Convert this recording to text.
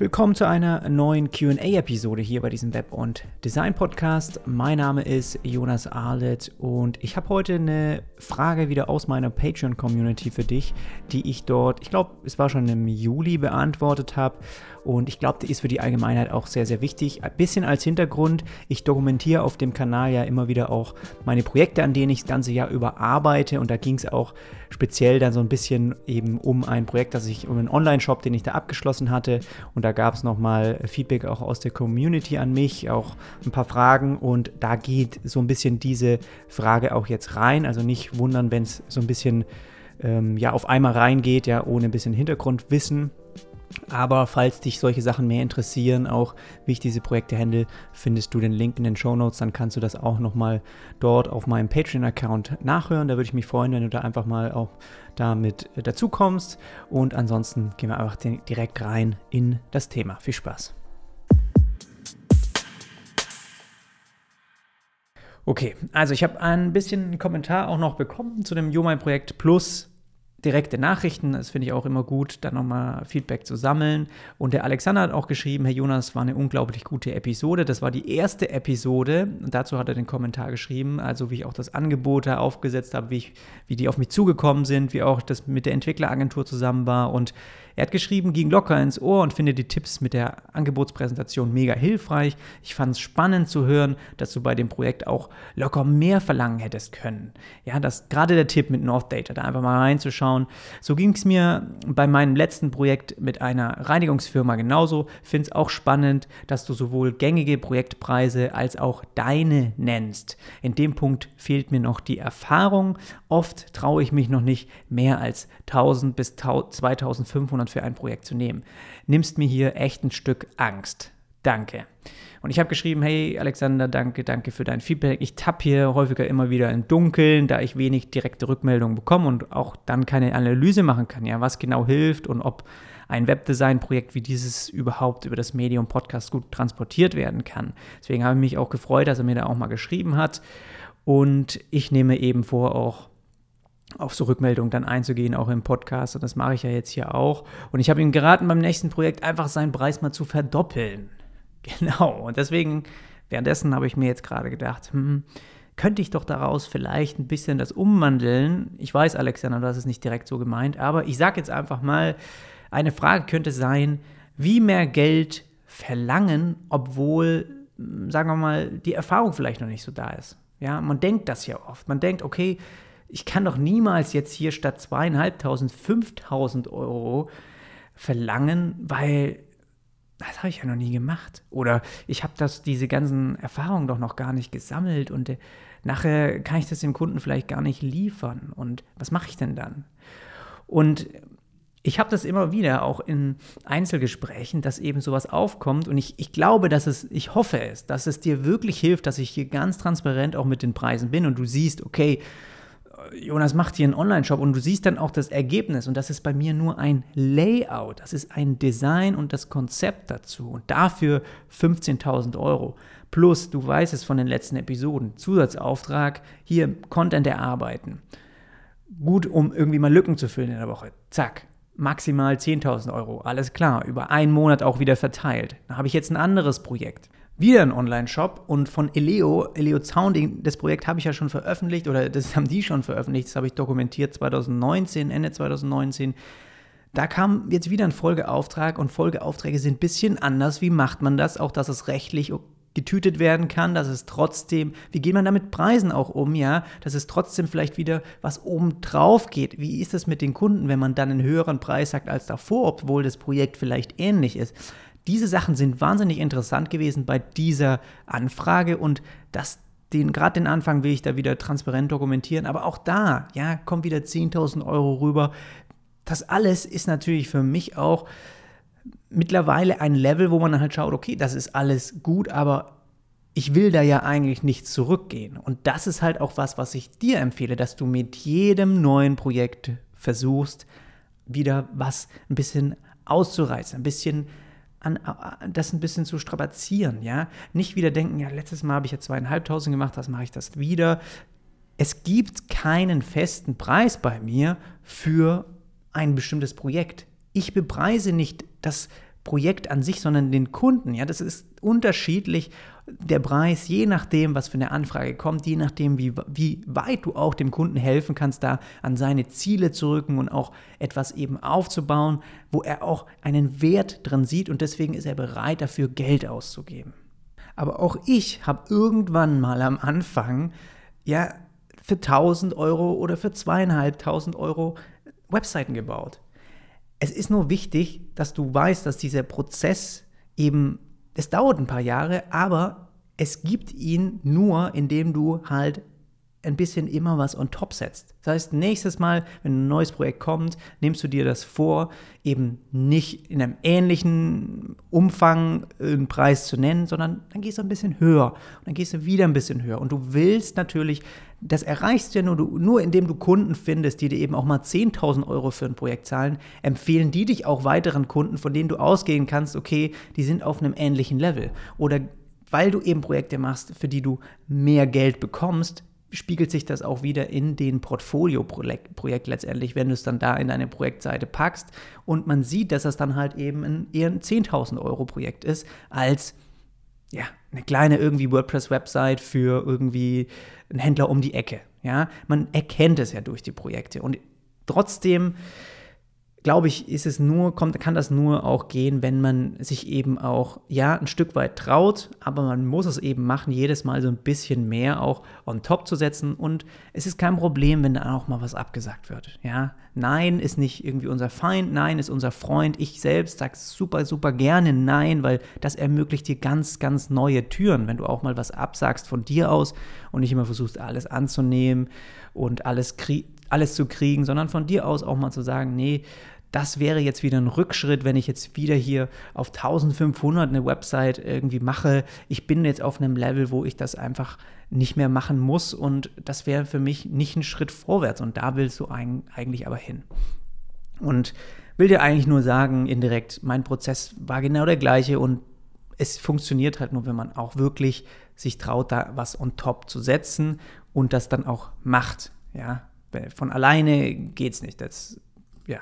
willkommen zu einer neuen QA-Episode hier bei diesem Web- und Design-Podcast. Mein Name ist Jonas Arlet und ich habe heute eine Frage wieder aus meiner Patreon-Community für dich, die ich dort, ich glaube, es war schon im Juli beantwortet habe. Und ich glaube, die ist für die Allgemeinheit auch sehr, sehr wichtig. Ein bisschen als Hintergrund, ich dokumentiere auf dem Kanal ja immer wieder auch meine Projekte, an denen ich das ganze Jahr über arbeite. Und da ging es auch speziell dann so ein bisschen eben um ein Projekt, das ich, um einen Online-Shop, den ich da abgeschlossen hatte. Und da gab es nochmal Feedback auch aus der Community an mich, auch ein paar Fragen. Und da geht so ein bisschen diese Frage auch jetzt rein. Also nicht wundern, wenn es so ein bisschen ähm, ja, auf einmal reingeht, ja, ohne ein bisschen Hintergrundwissen. Aber falls dich solche Sachen mehr interessieren, auch wie ich diese Projekte handle, findest du den Link in den Show Notes. Dann kannst du das auch nochmal dort auf meinem Patreon-Account nachhören. Da würde ich mich freuen, wenn du da einfach mal auch damit dazu kommst. Und ansonsten gehen wir einfach direkt rein in das Thema. Viel Spaß. Okay, also ich habe ein bisschen Kommentar auch noch bekommen zu dem YouMy-Projekt Plus direkte Nachrichten. Das finde ich auch immer gut, dann nochmal Feedback zu sammeln. Und der Alexander hat auch geschrieben, Herr Jonas, war eine unglaublich gute Episode. Das war die erste Episode. Und dazu hat er den Kommentar geschrieben, also wie ich auch das Angebot da aufgesetzt habe, wie, wie die auf mich zugekommen sind, wie auch das mit der Entwickleragentur zusammen war. Und er hat geschrieben, ging locker ins Ohr und finde die Tipps mit der Angebotspräsentation mega hilfreich. Ich fand es spannend zu hören, dass du bei dem Projekt auch locker mehr verlangen hättest können. Ja, das gerade der Tipp mit North Data, da einfach mal reinzuschauen. So ging es mir bei meinem letzten Projekt mit einer Reinigungsfirma genauso. Finde es auch spannend, dass du sowohl gängige Projektpreise als auch deine nennst. In dem Punkt fehlt mir noch die Erfahrung. Oft traue ich mich noch nicht mehr als 1000 bis 2500 Monat für ein Projekt zu nehmen. Nimmst mir hier echt ein Stück Angst. Danke. Und ich habe geschrieben, hey Alexander, danke, danke für dein Feedback. Ich tappe hier häufiger immer wieder im Dunkeln, da ich wenig direkte Rückmeldungen bekomme und auch dann keine Analyse machen kann, ja, was genau hilft und ob ein Webdesign-Projekt wie dieses überhaupt über das Medium Podcast gut transportiert werden kann. Deswegen habe ich mich auch gefreut, dass er mir da auch mal geschrieben hat. Und ich nehme eben vor, auch auf so Rückmeldungen dann einzugehen, auch im Podcast. Und das mache ich ja jetzt hier auch. Und ich habe ihm geraten, beim nächsten Projekt einfach seinen Preis mal zu verdoppeln. Genau. Und deswegen, währenddessen habe ich mir jetzt gerade gedacht, hm, könnte ich doch daraus vielleicht ein bisschen das umwandeln. Ich weiß, Alexander, hast es nicht direkt so gemeint, aber ich sage jetzt einfach mal, eine Frage könnte sein, wie mehr Geld verlangen, obwohl, sagen wir mal, die Erfahrung vielleicht noch nicht so da ist. Ja, man denkt das ja oft. Man denkt, okay, ich kann doch niemals jetzt hier statt zweieinhalbtausend 5000 Euro verlangen, weil das habe ich ja noch nie gemacht. Oder ich habe das, diese ganzen Erfahrungen doch noch gar nicht gesammelt und äh, nachher kann ich das dem Kunden vielleicht gar nicht liefern. Und was mache ich denn dann? Und ich habe das immer wieder auch in Einzelgesprächen, dass eben sowas aufkommt und ich, ich glaube, dass es, ich hoffe es, dass es dir wirklich hilft, dass ich hier ganz transparent auch mit den Preisen bin und du siehst, okay, Jonas macht hier einen Online-Shop und du siehst dann auch das Ergebnis und das ist bei mir nur ein Layout, das ist ein Design und das Konzept dazu und dafür 15.000 Euro. Plus, du weißt es von den letzten Episoden, Zusatzauftrag, hier Content erarbeiten. Gut, um irgendwie mal Lücken zu füllen in der Woche. Zack, maximal 10.000 Euro. Alles klar, über einen Monat auch wieder verteilt. Da habe ich jetzt ein anderes Projekt wieder ein Online-Shop und von Eleo, Eleo Sounding, das Projekt habe ich ja schon veröffentlicht oder das haben die schon veröffentlicht, das habe ich dokumentiert 2019, Ende 2019. Da kam jetzt wieder ein Folgeauftrag und Folgeaufträge sind ein bisschen anders. Wie macht man das? Auch, dass es rechtlich getütet werden kann, dass es trotzdem, wie geht man da mit Preisen auch um, ja, dass es trotzdem vielleicht wieder was oben drauf geht. Wie ist das mit den Kunden, wenn man dann einen höheren Preis sagt als davor, obwohl das Projekt vielleicht ähnlich ist? Diese Sachen sind wahnsinnig interessant gewesen bei dieser Anfrage und das den, gerade den Anfang will ich da wieder transparent dokumentieren, aber auch da, ja, kommt wieder 10.000 Euro rüber. Das alles ist natürlich für mich auch mittlerweile ein Level, wo man dann halt schaut, okay, das ist alles gut, aber ich will da ja eigentlich nicht zurückgehen. Und das ist halt auch was, was ich dir empfehle, dass du mit jedem neuen Projekt versuchst, wieder was ein bisschen auszureißen, ein bisschen an, das ein bisschen zu strapazieren, ja. Nicht wieder denken, ja, letztes Mal habe ich ja zweieinhalbtausend gemacht, das mache ich das wieder. Es gibt keinen festen Preis bei mir für ein bestimmtes Projekt. Ich bepreise nicht das Projekt an sich, sondern den Kunden. Ja, das ist unterschiedlich der Preis, je nachdem, was für eine Anfrage kommt, je nachdem, wie, wie weit du auch dem Kunden helfen kannst, da an seine Ziele zu rücken und auch etwas eben aufzubauen, wo er auch einen Wert drin sieht und deswegen ist er bereit dafür Geld auszugeben. Aber auch ich habe irgendwann mal am Anfang, ja, für 1000 Euro oder für zweieinhalbtausend Euro Webseiten gebaut. Es ist nur wichtig, dass du weißt, dass dieser Prozess eben, es dauert ein paar Jahre, aber es gibt ihn nur, indem du halt ein bisschen immer was on top setzt. Das heißt, nächstes Mal, wenn ein neues Projekt kommt, nimmst du dir das vor, eben nicht in einem ähnlichen Umfang einen Preis zu nennen, sondern dann gehst du ein bisschen höher und dann gehst du wieder ein bisschen höher. Und du willst natürlich, das erreichst du ja nur, nur indem du Kunden findest, die dir eben auch mal 10.000 Euro für ein Projekt zahlen, empfehlen die dich auch weiteren Kunden, von denen du ausgehen kannst, okay, die sind auf einem ähnlichen Level. Oder weil du eben Projekte machst, für die du mehr Geld bekommst, spiegelt sich das auch wieder in den Portfolio-Projekt letztendlich, wenn du es dann da in deine Projektseite packst und man sieht, dass das dann halt eben ein, eher ein 10.000 Euro Projekt ist, als ja, eine kleine irgendwie WordPress-Website für irgendwie einen Händler um die Ecke. Ja, man erkennt es ja durch die Projekte und trotzdem glaube ich, ist es nur, kommt, kann das nur auch gehen, wenn man sich eben auch, ja, ein Stück weit traut, aber man muss es eben machen, jedes Mal so ein bisschen mehr auch on top zu setzen. Und es ist kein Problem, wenn da auch mal was abgesagt wird. Ja, Nein ist nicht irgendwie unser Feind, Nein ist unser Freund. Ich selbst sage super, super gerne Nein, weil das ermöglicht dir ganz, ganz neue Türen, wenn du auch mal was absagst von dir aus und nicht immer versuchst, alles anzunehmen und alles alles zu kriegen, sondern von dir aus auch mal zu sagen, nee, das wäre jetzt wieder ein Rückschritt, wenn ich jetzt wieder hier auf 1500 eine Website irgendwie mache. Ich bin jetzt auf einem Level, wo ich das einfach nicht mehr machen muss und das wäre für mich nicht ein Schritt vorwärts und da willst du eigentlich aber hin. Und will dir eigentlich nur sagen, indirekt, mein Prozess war genau der gleiche und es funktioniert halt nur, wenn man auch wirklich sich traut, da was on top zu setzen und das dann auch macht. Ja, von alleine geht es nicht. Das, ja,